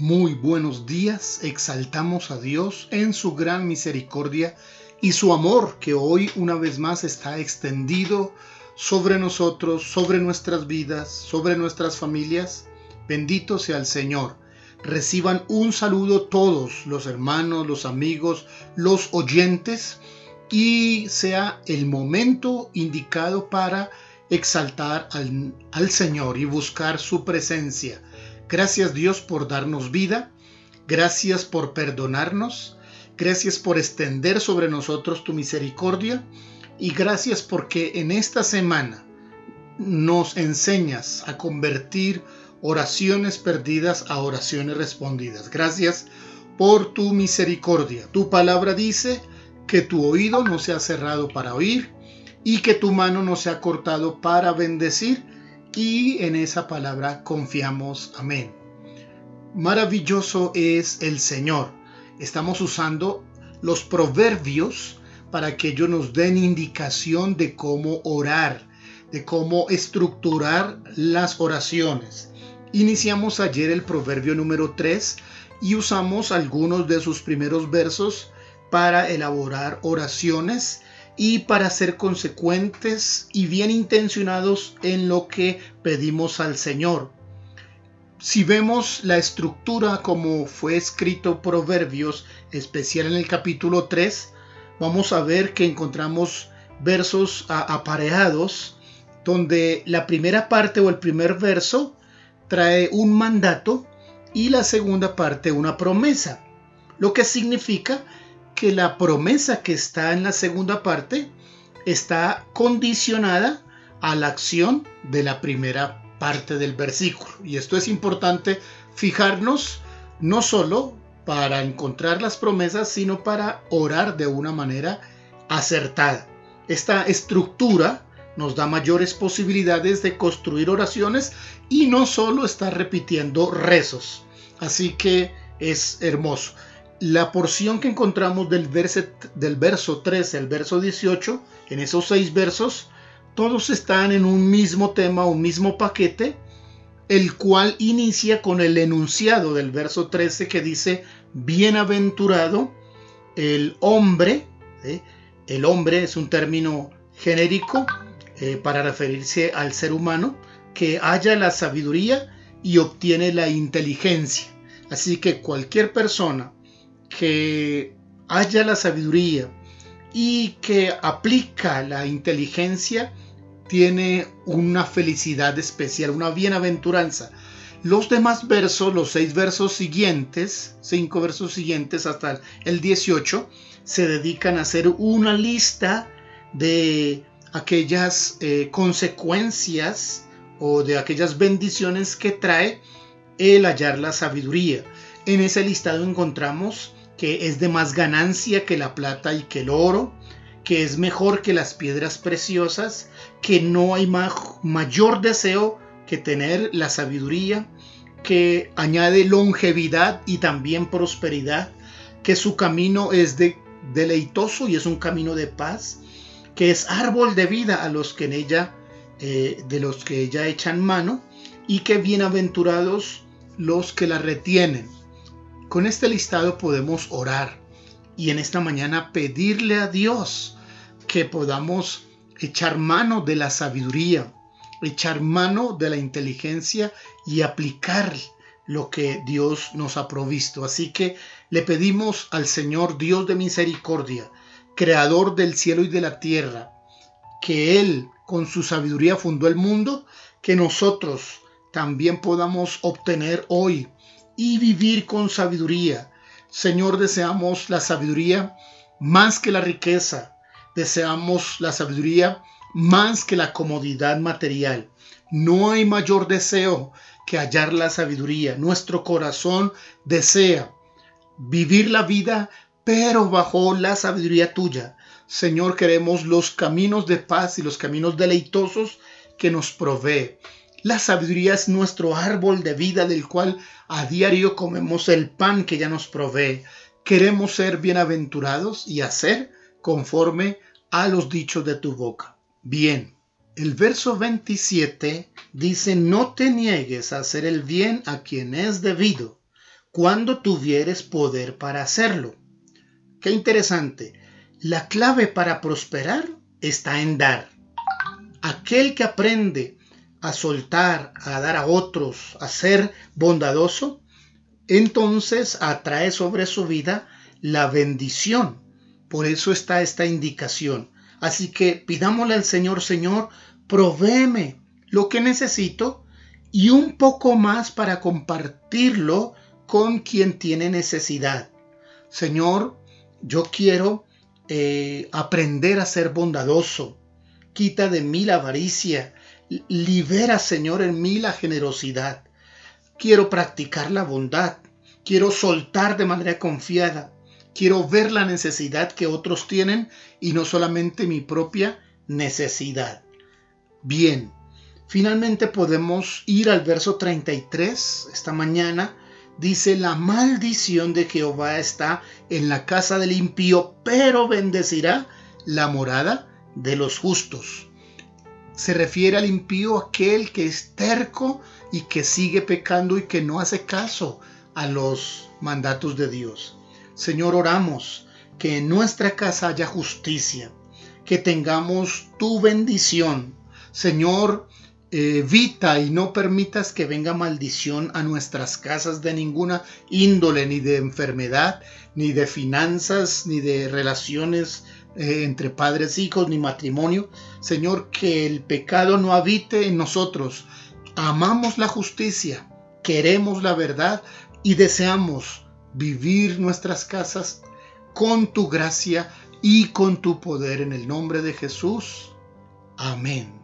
Muy buenos días, exaltamos a Dios en su gran misericordia y su amor que hoy una vez más está extendido sobre nosotros, sobre nuestras vidas, sobre nuestras familias. Bendito sea el Señor. Reciban un saludo todos los hermanos, los amigos, los oyentes y sea el momento indicado para exaltar al, al Señor y buscar su presencia Gracias Dios por darnos vida. Gracias por perdonarnos. Gracias por extender sobre nosotros tu misericordia. Y gracias porque en esta semana nos enseñas a convertir oraciones perdidas a oraciones respondidas. Gracias por tu misericordia. Tu palabra dice que tu oído no se ha cerrado para oír y que tu mano no se ha cortado para bendecir y en esa palabra confiamos. Amén. Maravilloso es el Señor. Estamos usando los proverbios para que ellos nos den indicación de cómo orar, de cómo estructurar las oraciones. Iniciamos ayer el proverbio número 3 y usamos algunos de sus primeros versos para elaborar oraciones y para ser consecuentes y bien intencionados en lo que pedimos al Señor. Si vemos la estructura como fue escrito Proverbios, especial en el capítulo 3, vamos a ver que encontramos versos apareados donde la primera parte o el primer verso trae un mandato y la segunda parte una promesa, lo que significa que la promesa que está en la segunda parte está condicionada a la acción de la primera parte del versículo. Y esto es importante fijarnos no solo para encontrar las promesas, sino para orar de una manera acertada. Esta estructura nos da mayores posibilidades de construir oraciones y no solo estar repitiendo rezos. Así que es hermoso la porción que encontramos del, del verso 13 al verso 18, en esos seis versos, todos están en un mismo tema, un mismo paquete, el cual inicia con el enunciado del verso 13 que dice, bienaventurado el hombre, el hombre es un término genérico eh, para referirse al ser humano, que haya la sabiduría y obtiene la inteligencia. Así que cualquier persona que haya la sabiduría y que aplica la inteligencia, tiene una felicidad especial, una bienaventuranza. Los demás versos, los seis versos siguientes, cinco versos siguientes hasta el 18, se dedican a hacer una lista de aquellas eh, consecuencias o de aquellas bendiciones que trae el hallar la sabiduría. En ese listado encontramos que es de más ganancia que la plata y que el oro, que es mejor que las piedras preciosas, que no hay mayor deseo que tener la sabiduría, que añade longevidad y también prosperidad, que su camino es de, deleitoso y es un camino de paz, que es árbol de vida a los que en ella, eh, de los que ella echan mano, y que bienaventurados los que la retienen. Con este listado podemos orar y en esta mañana pedirle a Dios que podamos echar mano de la sabiduría, echar mano de la inteligencia y aplicar lo que Dios nos ha provisto. Así que le pedimos al Señor Dios de misericordia, creador del cielo y de la tierra, que Él con su sabiduría fundó el mundo, que nosotros también podamos obtener hoy y vivir con sabiduría. Señor, deseamos la sabiduría más que la riqueza. Deseamos la sabiduría más que la comodidad material. No hay mayor deseo que hallar la sabiduría. Nuestro corazón desea vivir la vida, pero bajo la sabiduría tuya. Señor, queremos los caminos de paz y los caminos deleitosos que nos provee. La sabiduría es nuestro árbol de vida del cual a diario comemos el pan que ya nos provee. Queremos ser bienaventurados y hacer conforme a los dichos de tu boca. Bien, el verso 27 dice, no te niegues a hacer el bien a quien es debido, cuando tuvieres poder para hacerlo. Qué interesante. La clave para prosperar está en dar. Aquel que aprende a soltar, a dar a otros, a ser bondadoso, entonces atrae sobre su vida la bendición. Por eso está esta indicación. Así que pidámosle al Señor, Señor, provéeme lo que necesito y un poco más para compartirlo con quien tiene necesidad. Señor, yo quiero eh, aprender a ser bondadoso. Quita de mí la avaricia. Libera, Señor, en mí la generosidad. Quiero practicar la bondad. Quiero soltar de manera confiada. Quiero ver la necesidad que otros tienen y no solamente mi propia necesidad. Bien, finalmente podemos ir al verso 33 esta mañana. Dice, la maldición de Jehová está en la casa del impío, pero bendecirá la morada de los justos. Se refiere al impío aquel que es terco y que sigue pecando y que no hace caso a los mandatos de Dios. Señor, oramos que en nuestra casa haya justicia, que tengamos tu bendición. Señor, evita y no permitas que venga maldición a nuestras casas de ninguna índole, ni de enfermedad, ni de finanzas, ni de relaciones eh, entre padres, hijos, ni matrimonio. Señor, que el pecado no habite en nosotros. Amamos la justicia, queremos la verdad y deseamos vivir nuestras casas con tu gracia y con tu poder en el nombre de Jesús. Amén.